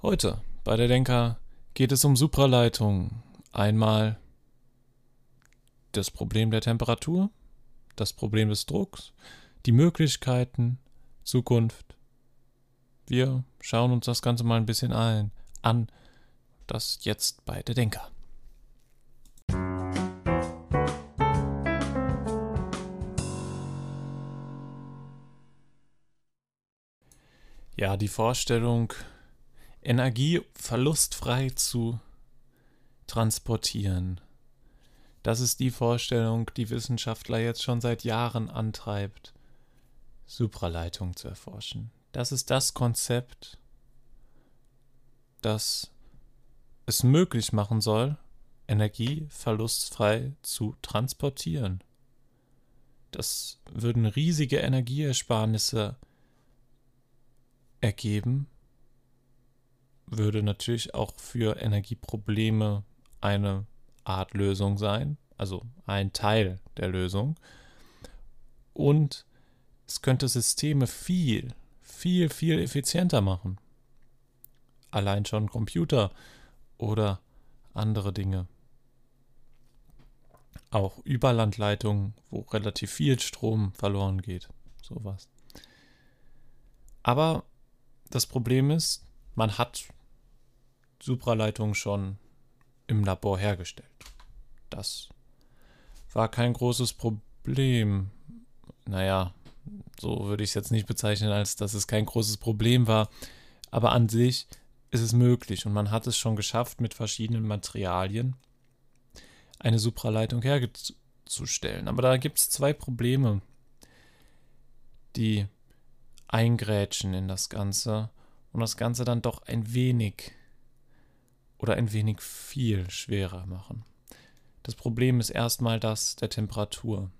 Heute bei der Denker geht es um Supraleitung. Einmal das Problem der Temperatur, das Problem des Drucks, die Möglichkeiten, Zukunft. Wir schauen uns das Ganze mal ein bisschen ein, an. Das jetzt bei der Denker. Ja, die Vorstellung, Energie verlustfrei zu transportieren. Das ist die Vorstellung, die Wissenschaftler jetzt schon seit Jahren antreibt, Supraleitung zu erforschen. Das ist das Konzept, das es möglich machen soll, Energie verlustfrei zu transportieren. Das würden riesige Energieersparnisse ergeben, würde natürlich auch für Energieprobleme eine Art Lösung sein, also ein Teil der Lösung. Und es könnte Systeme viel, viel, viel effizienter machen. Allein schon Computer oder andere Dinge. Auch Überlandleitungen, wo relativ viel Strom verloren geht. Sowas. Aber das Problem ist, man hat Supraleitung schon im Labor hergestellt. Das war kein großes Problem. Naja, so würde ich es jetzt nicht bezeichnen, als dass es kein großes Problem war. Aber an sich ist es möglich und man hat es schon geschafft, mit verschiedenen Materialien eine Supraleitung herzustellen. Aber da gibt es zwei Probleme, die eingrätschen in das Ganze und das Ganze dann doch ein wenig oder ein wenig viel schwerer machen. Das Problem ist erstmal das der Temperatur.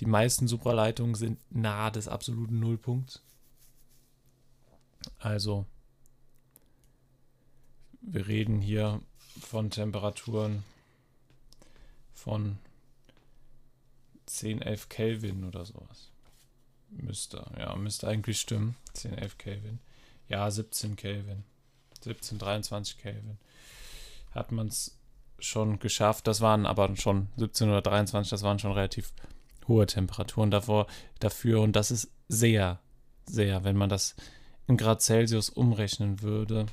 Die meisten Supraleitungen sind nahe des absoluten Nullpunkts. Also, wir reden hier von Temperaturen von 10, 11 Kelvin oder sowas. Müsste, ja, müsste eigentlich stimmen. 10, 11 Kelvin. Ja, 17 Kelvin. 17, 23 Kelvin. Hat man es schon geschafft. Das waren aber schon 17 oder 23, das waren schon relativ hohe Temperaturen davor, dafür. Und das ist sehr, sehr, wenn man das in Grad Celsius umrechnen würde,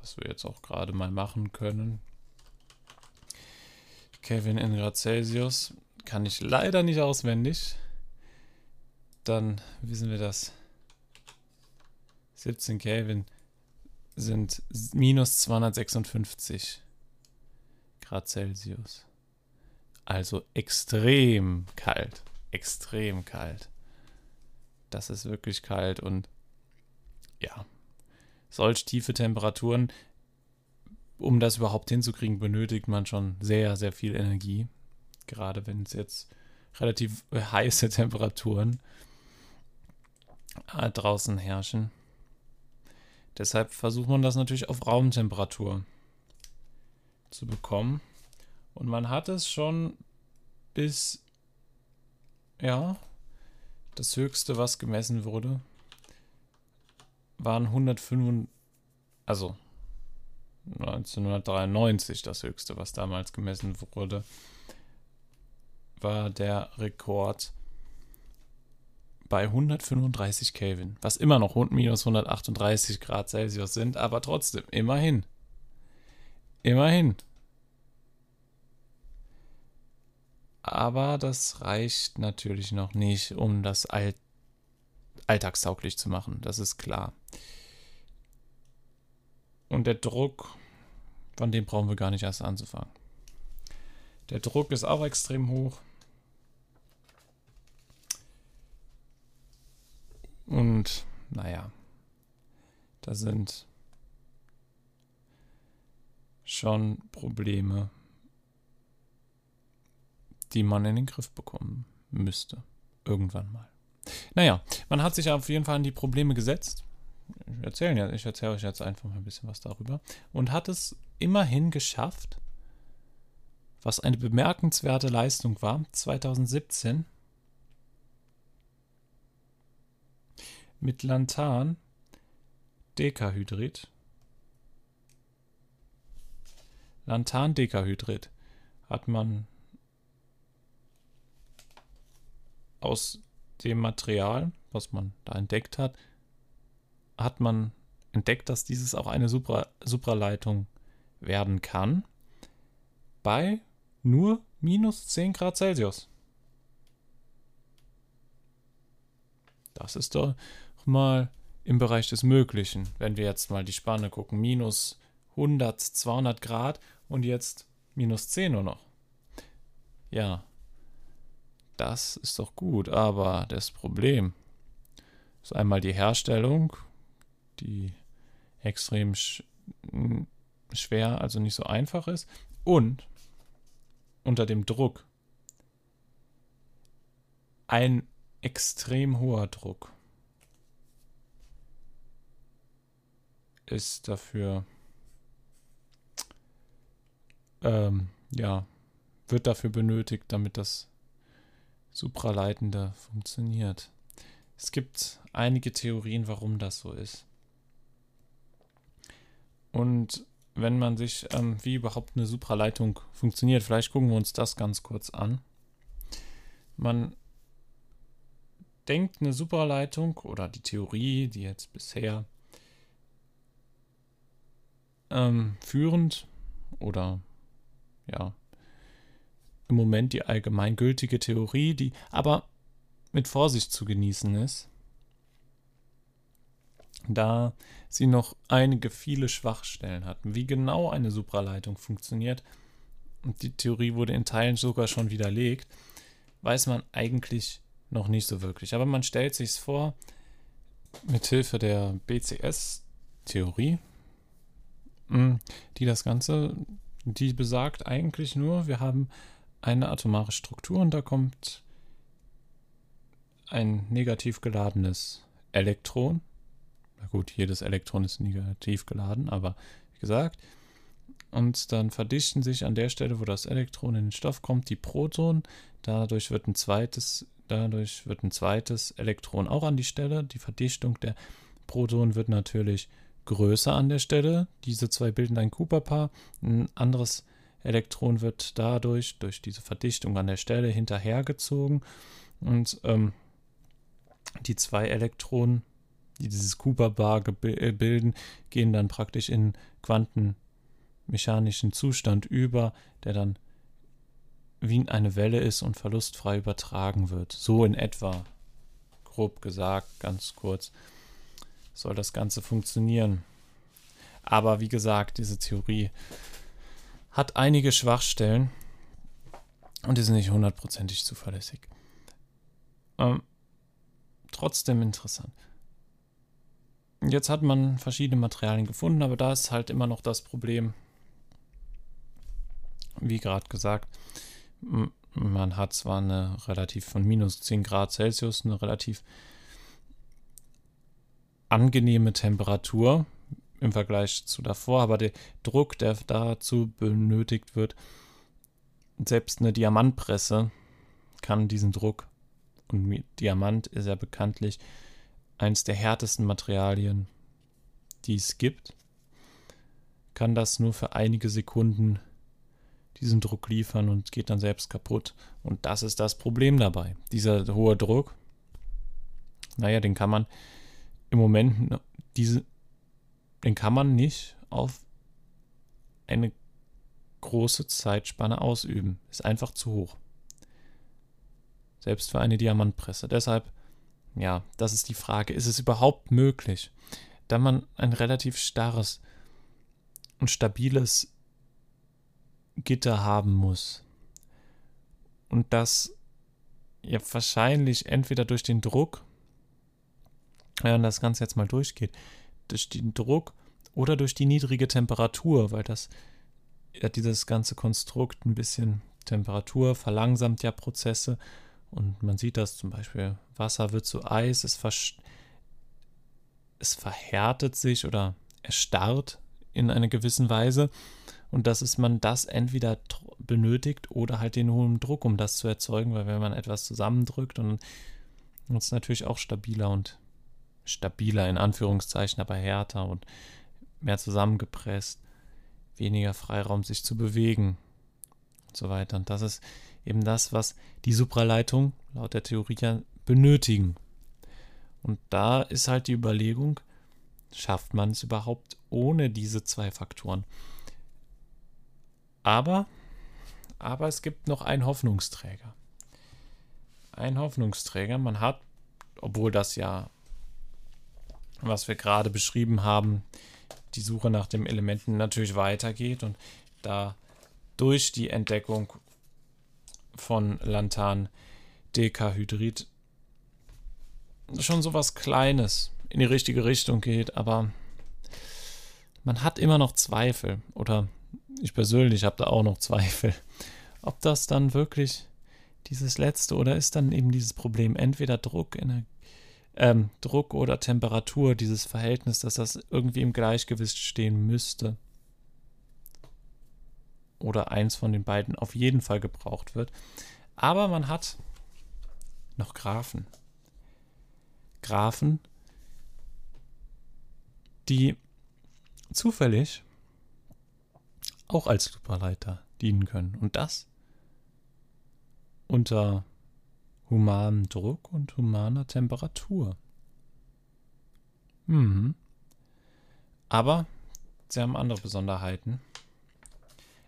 was wir jetzt auch gerade mal machen können. Kelvin in Grad Celsius kann ich leider nicht auswendig. Dann wissen wir das. 17 Kelvin sind minus 256 Grad Celsius. Also extrem kalt. Extrem kalt. Das ist wirklich kalt und ja, solch tiefe Temperaturen, um das überhaupt hinzukriegen, benötigt man schon sehr, sehr viel Energie. Gerade wenn es jetzt relativ heiße Temperaturen äh, draußen herrschen. Deshalb versucht man das natürlich auf Raumtemperatur zu bekommen. Und man hat es schon bis, ja, das höchste, was gemessen wurde, waren 105, also 1993 das höchste, was damals gemessen wurde, war der Rekord bei 135 Kelvin, was immer noch minus 138 Grad Celsius sind, aber trotzdem, immerhin. Immerhin. Aber das reicht natürlich noch nicht, um das all alltagstauglich zu machen, das ist klar. Und der Druck, von dem brauchen wir gar nicht erst anzufangen. Der Druck ist auch extrem hoch. Und naja, da sind schon Probleme, die man in den Griff bekommen müsste. Irgendwann mal. Naja, man hat sich auf jeden Fall an die Probleme gesetzt. Ich erzähle, ich erzähle euch jetzt einfach mal ein bisschen was darüber. Und hat es immerhin geschafft, was eine bemerkenswerte Leistung war, 2017 mit Lanthan, Dekahydrid, Lanthandekahydrid hat man aus dem Material, was man da entdeckt hat, hat man entdeckt, dass dieses auch eine Supra Supraleitung werden kann bei nur minus 10 Grad Celsius. Das ist doch mal im Bereich des Möglichen. Wenn wir jetzt mal die Spanne gucken, minus 100, 200 Grad und jetzt minus 10 nur noch. Ja, das ist doch gut, aber das Problem ist einmal die Herstellung, die extrem sch schwer, also nicht so einfach ist, und unter dem Druck ein extrem hoher Druck ist dafür, ähm, ja, wird dafür benötigt, damit das Supraleitende funktioniert. Es gibt einige Theorien, warum das so ist. Und wenn man sich, ähm, wie überhaupt eine Supraleitung funktioniert, vielleicht gucken wir uns das ganz kurz an. Man denkt eine Supraleitung oder die Theorie, die jetzt bisher ähm, führend oder ja im Moment die allgemeingültige Theorie, die aber mit Vorsicht zu genießen ist, da sie noch einige viele Schwachstellen hatten. Wie genau eine Supraleitung funktioniert, und die Theorie wurde in Teilen sogar schon widerlegt, weiß man eigentlich noch nicht so wirklich. Aber man stellt sich es vor, mit Hilfe der BCS-Theorie, die das Ganze, die besagt eigentlich nur, wir haben eine atomare Struktur und da kommt ein negativ geladenes Elektron. Na gut, jedes Elektron ist negativ geladen, aber wie gesagt, und dann verdichten sich an der Stelle, wo das Elektron in den Stoff kommt, die Protonen. Dadurch wird ein zweites, dadurch wird ein zweites Elektron auch an die Stelle. Die Verdichtung der Protonen wird natürlich größer an der Stelle. Diese zwei bilden ein Cooper-Paar. Ein anderes Elektron wird dadurch, durch diese Verdichtung an der Stelle, hinterhergezogen und ähm, die zwei Elektronen, die dieses Cooper-Bar äh, bilden, gehen dann praktisch in quantenmechanischen Zustand über, der dann wie eine Welle ist und verlustfrei übertragen wird. So in etwa, grob gesagt, ganz kurz, soll das Ganze funktionieren. Aber wie gesagt, diese Theorie hat einige Schwachstellen und ist nicht hundertprozentig zuverlässig. Ähm, trotzdem interessant. Jetzt hat man verschiedene Materialien gefunden, aber da ist halt immer noch das Problem, wie gerade gesagt, man hat zwar eine relativ von minus 10 Grad Celsius, eine relativ angenehme Temperatur, im Vergleich zu davor, aber der Druck, der dazu benötigt wird, selbst eine Diamantpresse kann diesen Druck, und Diamant ist ja bekanntlich eines der härtesten Materialien, die es gibt, kann das nur für einige Sekunden diesen Druck liefern und geht dann selbst kaputt. Und das ist das Problem dabei. Dieser hohe Druck, naja, den kann man im Moment, diese, den kann man nicht auf eine große Zeitspanne ausüben. Ist einfach zu hoch. Selbst für eine Diamantpresse. Deshalb, ja, das ist die Frage. Ist es überhaupt möglich, da man ein relativ starres und stabiles Gitter haben muss und das ja wahrscheinlich entweder durch den Druck, wenn das Ganze jetzt mal durchgeht, durch den Druck oder durch die niedrige Temperatur, weil das ja dieses ganze Konstrukt ein bisschen Temperatur verlangsamt ja Prozesse. Und man sieht das zum Beispiel, Wasser wird zu Eis, es, es verhärtet sich oder erstarrt in einer gewissen Weise. Und dass es man das entweder benötigt oder halt den hohen Druck, um das zu erzeugen, weil wenn man etwas zusammendrückt und es natürlich auch stabiler und stabiler in Anführungszeichen, aber härter und mehr zusammengepresst. weniger Freiraum, sich zu bewegen und so weiter. Und das ist eben das, was die Supraleitung laut der Theorie ja benötigen. Und da ist halt die Überlegung, schafft man es überhaupt ohne diese zwei Faktoren? Aber, aber es gibt noch einen Hoffnungsträger. Ein Hoffnungsträger. Man hat, obwohl das ja, was wir gerade beschrieben haben, die Suche nach den Elementen natürlich weitergeht und da durch die Entdeckung von Lantan Dekahydrid schon so was Kleines in die richtige Richtung geht, aber man hat immer noch Zweifel oder ich persönlich habe da auch noch Zweifel, ob das dann wirklich dieses letzte oder ist dann eben dieses Problem entweder Druck, Energie, ähm, Druck oder Temperatur, dieses Verhältnis, dass das irgendwie im Gleichgewicht stehen müsste. Oder eins von den beiden auf jeden Fall gebraucht wird. Aber man hat noch Graphen. Graphen, die zufällig auch als Superleiter dienen können. Und das unter humanem Druck und humaner Temperatur. Mhm. Aber sie haben andere Besonderheiten.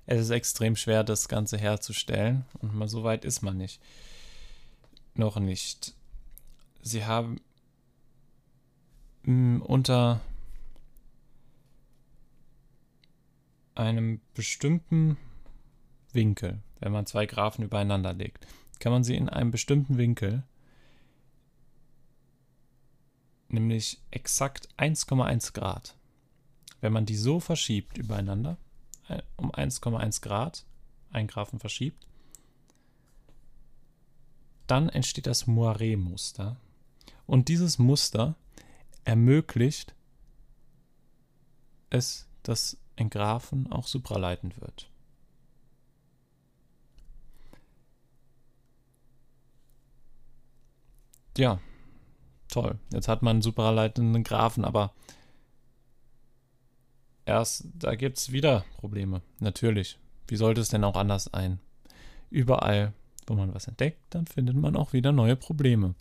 Es ist extrem schwer, das Ganze herzustellen und mal so weit ist man nicht. Noch nicht. Sie haben mh, unter einem bestimmten Winkel, wenn man zwei Graphen übereinander legt, kann man sie in einem bestimmten Winkel, nämlich exakt 1,1 Grad, wenn man die so verschiebt übereinander, äh, um 1,1 Grad, ein Graphen verschiebt, dann entsteht das Moiré-Muster. Und dieses Muster ermöglicht es, dass ein Graphen auch supraleitend wird. Ja, toll. Jetzt hat man einen supraleitenden Graphen, aber erst da gibt es wieder Probleme. Natürlich. Wie sollte es denn auch anders sein? Überall, wo man was entdeckt, dann findet man auch wieder neue Probleme.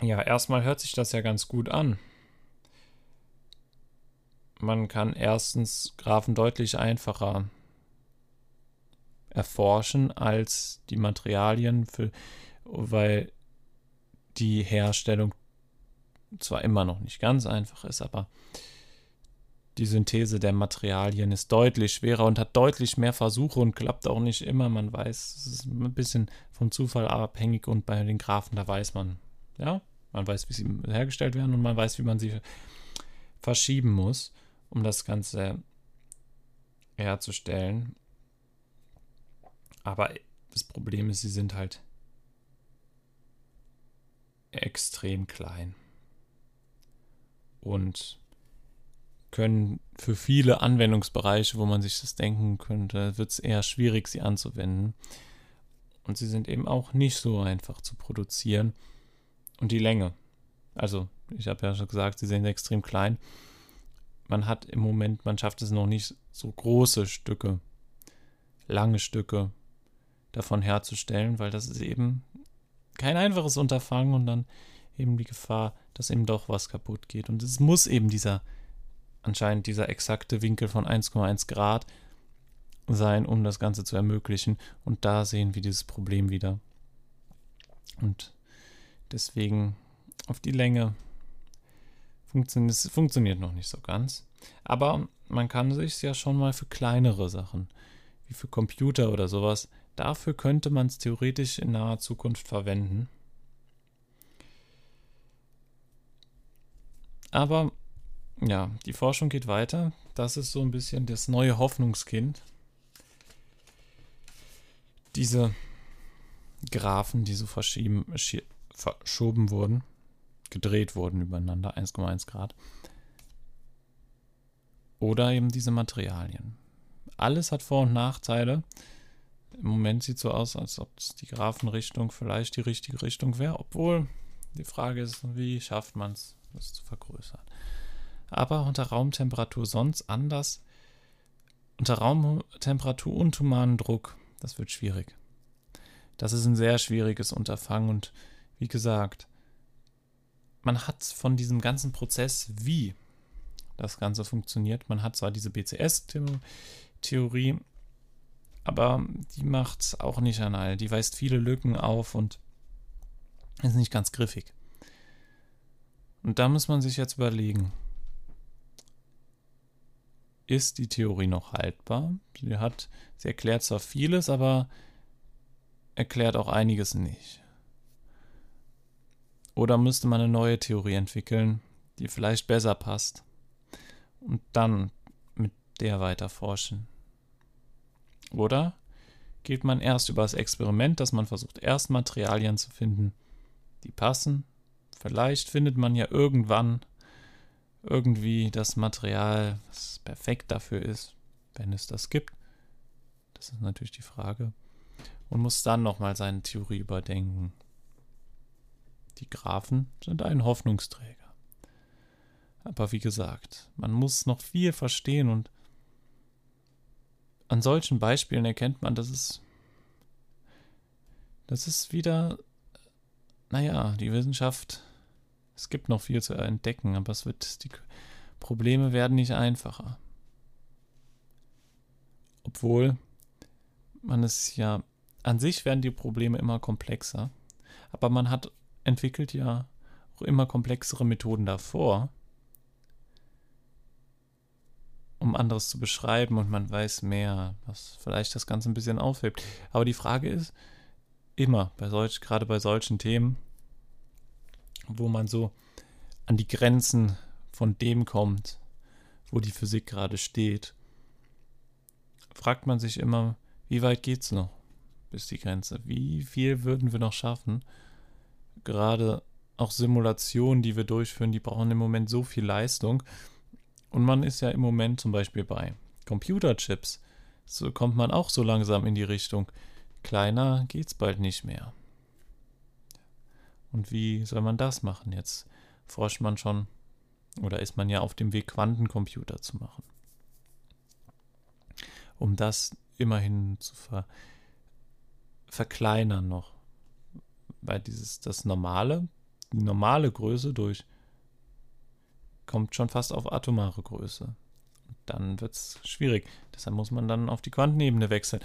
Ja, erstmal hört sich das ja ganz gut an. Man kann erstens Graphen deutlich einfacher erforschen als die Materialien, für, weil die Herstellung zwar immer noch nicht ganz einfach ist, aber die Synthese der Materialien ist deutlich schwerer und hat deutlich mehr Versuche und klappt auch nicht immer. Man weiß, es ist ein bisschen vom Zufall abhängig und bei den Graphen, da weiß man, ja, man weiß, wie sie hergestellt werden und man weiß, wie man sie verschieben muss, um das Ganze herzustellen. Aber das Problem ist, sie sind halt extrem klein und können für viele Anwendungsbereiche, wo man sich das denken könnte, wird es eher schwierig, sie anzuwenden. Und sie sind eben auch nicht so einfach zu produzieren. Und die Länge. Also, ich habe ja schon gesagt, sie sind extrem klein. Man hat im Moment, man schafft es noch nicht, so große Stücke, lange Stücke davon herzustellen, weil das ist eben kein einfaches Unterfangen und dann eben die Gefahr, dass eben doch was kaputt geht. Und es muss eben dieser, anscheinend dieser exakte Winkel von 1,1 Grad sein, um das Ganze zu ermöglichen. Und da sehen wir dieses Problem wieder. Und Deswegen auf die Länge funktioniert es funktioniert noch nicht so ganz. Aber man kann sich ja schon mal für kleinere Sachen, wie für Computer oder sowas, dafür könnte man es theoretisch in naher Zukunft verwenden. Aber ja, die Forschung geht weiter. Das ist so ein bisschen das neue Hoffnungskind. Diese Graphen, die so verschoben wurden, gedreht wurden übereinander, 1,1 Grad. Oder eben diese Materialien. Alles hat Vor- und Nachteile. Im Moment sieht so aus, als ob die Grafenrichtung vielleicht die richtige Richtung wäre, obwohl die Frage ist, wie schafft man es, das zu vergrößern. aber unter Raumtemperatur sonst anders. Unter Raumtemperatur und humanen Druck, das wird schwierig. Das ist ein sehr schwieriges Unterfangen und wie gesagt, man hat von diesem ganzen Prozess, wie das Ganze funktioniert, man hat zwar diese BCS-Theorie, aber die macht auch nicht an all. Die weist viele Lücken auf und ist nicht ganz griffig. Und da muss man sich jetzt überlegen, ist die Theorie noch haltbar? Sie hat, sie erklärt zwar vieles, aber erklärt auch einiges nicht. Oder müsste man eine neue Theorie entwickeln, die vielleicht besser passt und dann mit der weiter forschen? Oder geht man erst über das Experiment, dass man versucht, erst Materialien zu finden, die passen? Vielleicht findet man ja irgendwann irgendwie das Material, was perfekt dafür ist, wenn es das gibt. Das ist natürlich die Frage. Und muss dann nochmal seine Theorie überdenken. Die Graphen sind ein Hoffnungsträger. Aber wie gesagt, man muss noch viel verstehen und an solchen Beispielen erkennt man, dass es, das ist wieder, naja, die Wissenschaft es gibt noch viel zu entdecken, aber es wird, die Probleme werden nicht einfacher. Obwohl man es ja, an sich werden die Probleme immer komplexer, aber man hat entwickelt ja auch immer komplexere Methoden davor, um anderes zu beschreiben und man weiß mehr, was vielleicht das Ganze ein bisschen aufhebt. Aber die Frage ist, immer, bei solch, gerade bei solchen Themen, wo man so an die Grenzen von dem kommt, wo die Physik gerade steht, fragt man sich immer, wie weit geht's noch bis die Grenze? Wie viel würden wir noch schaffen? Gerade auch Simulationen, die wir durchführen, die brauchen im Moment so viel Leistung. Und man ist ja im Moment zum Beispiel bei Computerchips. So kommt man auch so langsam in die Richtung. Kleiner geht's bald nicht mehr. Und wie soll man das machen? Jetzt forscht man schon oder ist man ja auf dem Weg, Quantencomputer zu machen. Um das immerhin zu ver verkleinern noch. Weil dieses, das normale, die normale Größe durch kommt schon fast auf atomare Größe. Dann wird es schwierig. Deshalb muss man dann auf die Quantenebene wechseln,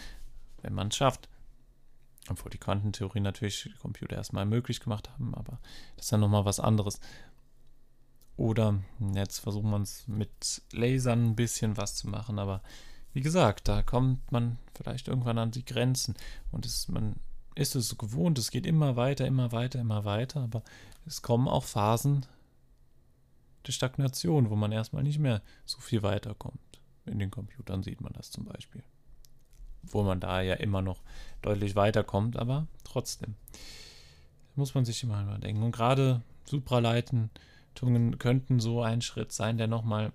wenn man es schafft. Obwohl die Quantentheorie natürlich Computer erstmal möglich gemacht haben, aber das ist ja nochmal was anderes. Oder jetzt versuchen wir uns mit Lasern ein bisschen was zu machen, aber wie gesagt, da kommt man vielleicht irgendwann an die Grenzen und es, man ist es gewohnt, es geht immer weiter, immer weiter, immer weiter, aber es kommen auch Phasen der Stagnation, wo man erstmal nicht mehr so viel weiterkommt. In den Computern sieht man das zum Beispiel wo man da ja immer noch deutlich weiterkommt, aber trotzdem muss man sich immer überdenken. Und gerade Supraleitungen könnten so ein Schritt sein, der nochmal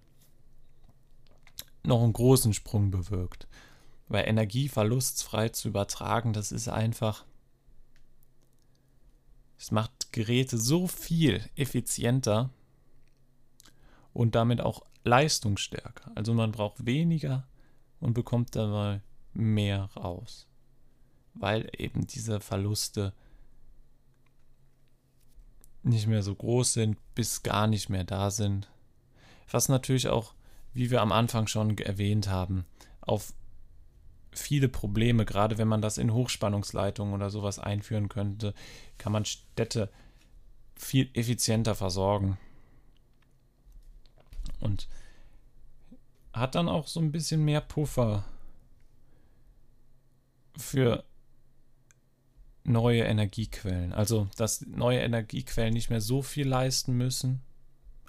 noch einen großen Sprung bewirkt. Weil Energie verlustfrei zu übertragen, das ist einfach. Es macht Geräte so viel effizienter und damit auch leistungsstärker. Also man braucht weniger und bekommt dabei mehr raus, weil eben diese Verluste nicht mehr so groß sind, bis gar nicht mehr da sind. Was natürlich auch, wie wir am Anfang schon erwähnt haben, auf viele Probleme, gerade wenn man das in Hochspannungsleitungen oder sowas einführen könnte, kann man Städte viel effizienter versorgen. Und hat dann auch so ein bisschen mehr Puffer für neue Energiequellen. Also, dass neue Energiequellen nicht mehr so viel leisten müssen.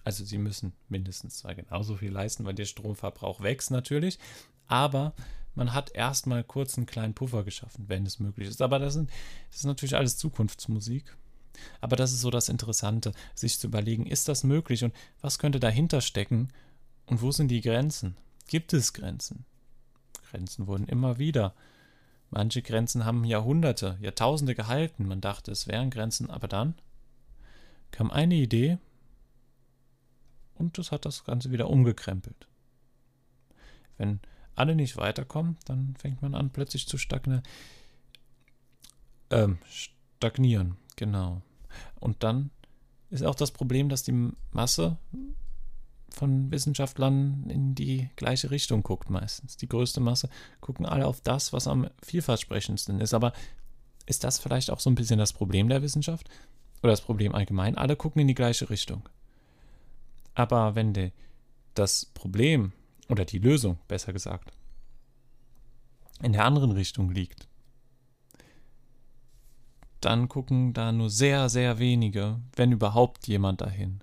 Also, sie müssen mindestens zwar genauso viel leisten, weil der Stromverbrauch wächst natürlich. Aber man hat erstmal kurz einen kleinen Puffer geschaffen, wenn es möglich ist. Aber das, sind, das ist natürlich alles Zukunftsmusik. Aber das ist so das Interessante, sich zu überlegen, ist das möglich und was könnte dahinter stecken und wo sind die Grenzen? Gibt es Grenzen? Grenzen wurden immer wieder Manche Grenzen haben Jahrhunderte, Jahrtausende gehalten. Man dachte, es wären Grenzen, aber dann kam eine Idee Und das hat das Ganze wieder umgekrempelt. Wenn alle nicht weiterkommen, dann fängt man an, plötzlich zu stagnieren. Ähm, stagnieren, genau. Und dann ist auch das Problem, dass die Masse von Wissenschaftlern in die gleiche Richtung guckt meistens. Die größte Masse gucken alle auf das, was am vielversprechendsten ist. Aber ist das vielleicht auch so ein bisschen das Problem der Wissenschaft? Oder das Problem allgemein? Alle gucken in die gleiche Richtung. Aber wenn die, das Problem oder die Lösung, besser gesagt, in der anderen Richtung liegt, dann gucken da nur sehr, sehr wenige, wenn überhaupt jemand dahin.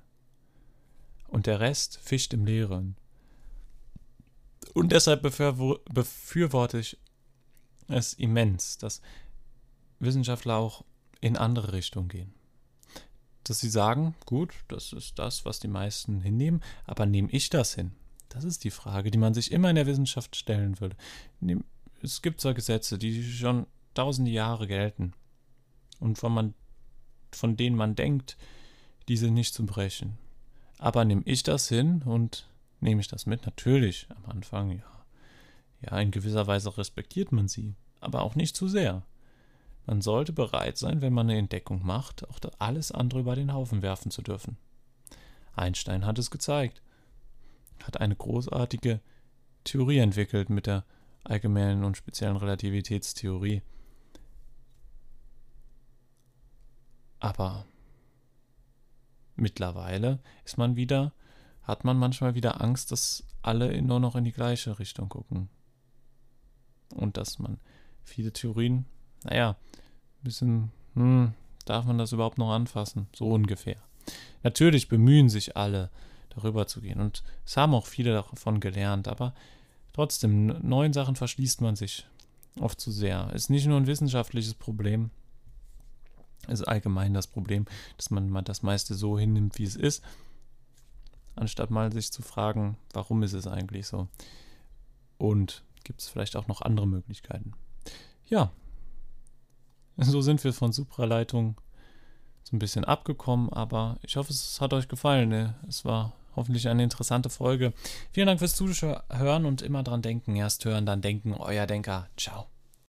Und der Rest fischt im Leeren. Und deshalb befürworte ich es immens, dass Wissenschaftler auch in andere Richtungen gehen. Dass sie sagen, gut, das ist das, was die meisten hinnehmen, aber nehme ich das hin? Das ist die Frage, die man sich immer in der Wissenschaft stellen würde. Es gibt zwar Gesetze, die schon tausende Jahre gelten und von, man, von denen man denkt, diese nicht zu brechen. Aber nehme ich das hin und nehme ich das mit? Natürlich, am Anfang, ja. Ja, in gewisser Weise respektiert man sie, aber auch nicht zu sehr. Man sollte bereit sein, wenn man eine Entdeckung macht, auch alles andere über den Haufen werfen zu dürfen. Einstein hat es gezeigt, hat eine großartige Theorie entwickelt mit der allgemeinen und speziellen Relativitätstheorie. Aber mittlerweile ist man wieder, hat man manchmal wieder Angst, dass alle nur noch in die gleiche Richtung gucken. Und dass man viele Theorien, naja, ein bisschen, hm, darf man das überhaupt noch anfassen? So ungefähr. Natürlich bemühen sich alle, darüber zu gehen. Und es haben auch viele davon gelernt, aber trotzdem, neuen Sachen verschließt man sich oft zu sehr. Ist nicht nur ein wissenschaftliches Problem, ist allgemein das Problem, dass man mal das meiste so hinnimmt, wie es ist, anstatt mal sich zu fragen, warum ist es eigentlich so? Und gibt es vielleicht auch noch andere Möglichkeiten? Ja, so sind wir von Supraleitung so ein bisschen abgekommen, aber ich hoffe, es hat euch gefallen. Ne? Es war hoffentlich eine interessante Folge. Vielen Dank fürs Zuhören und immer dran denken. Erst hören, dann denken. Euer Denker. Ciao.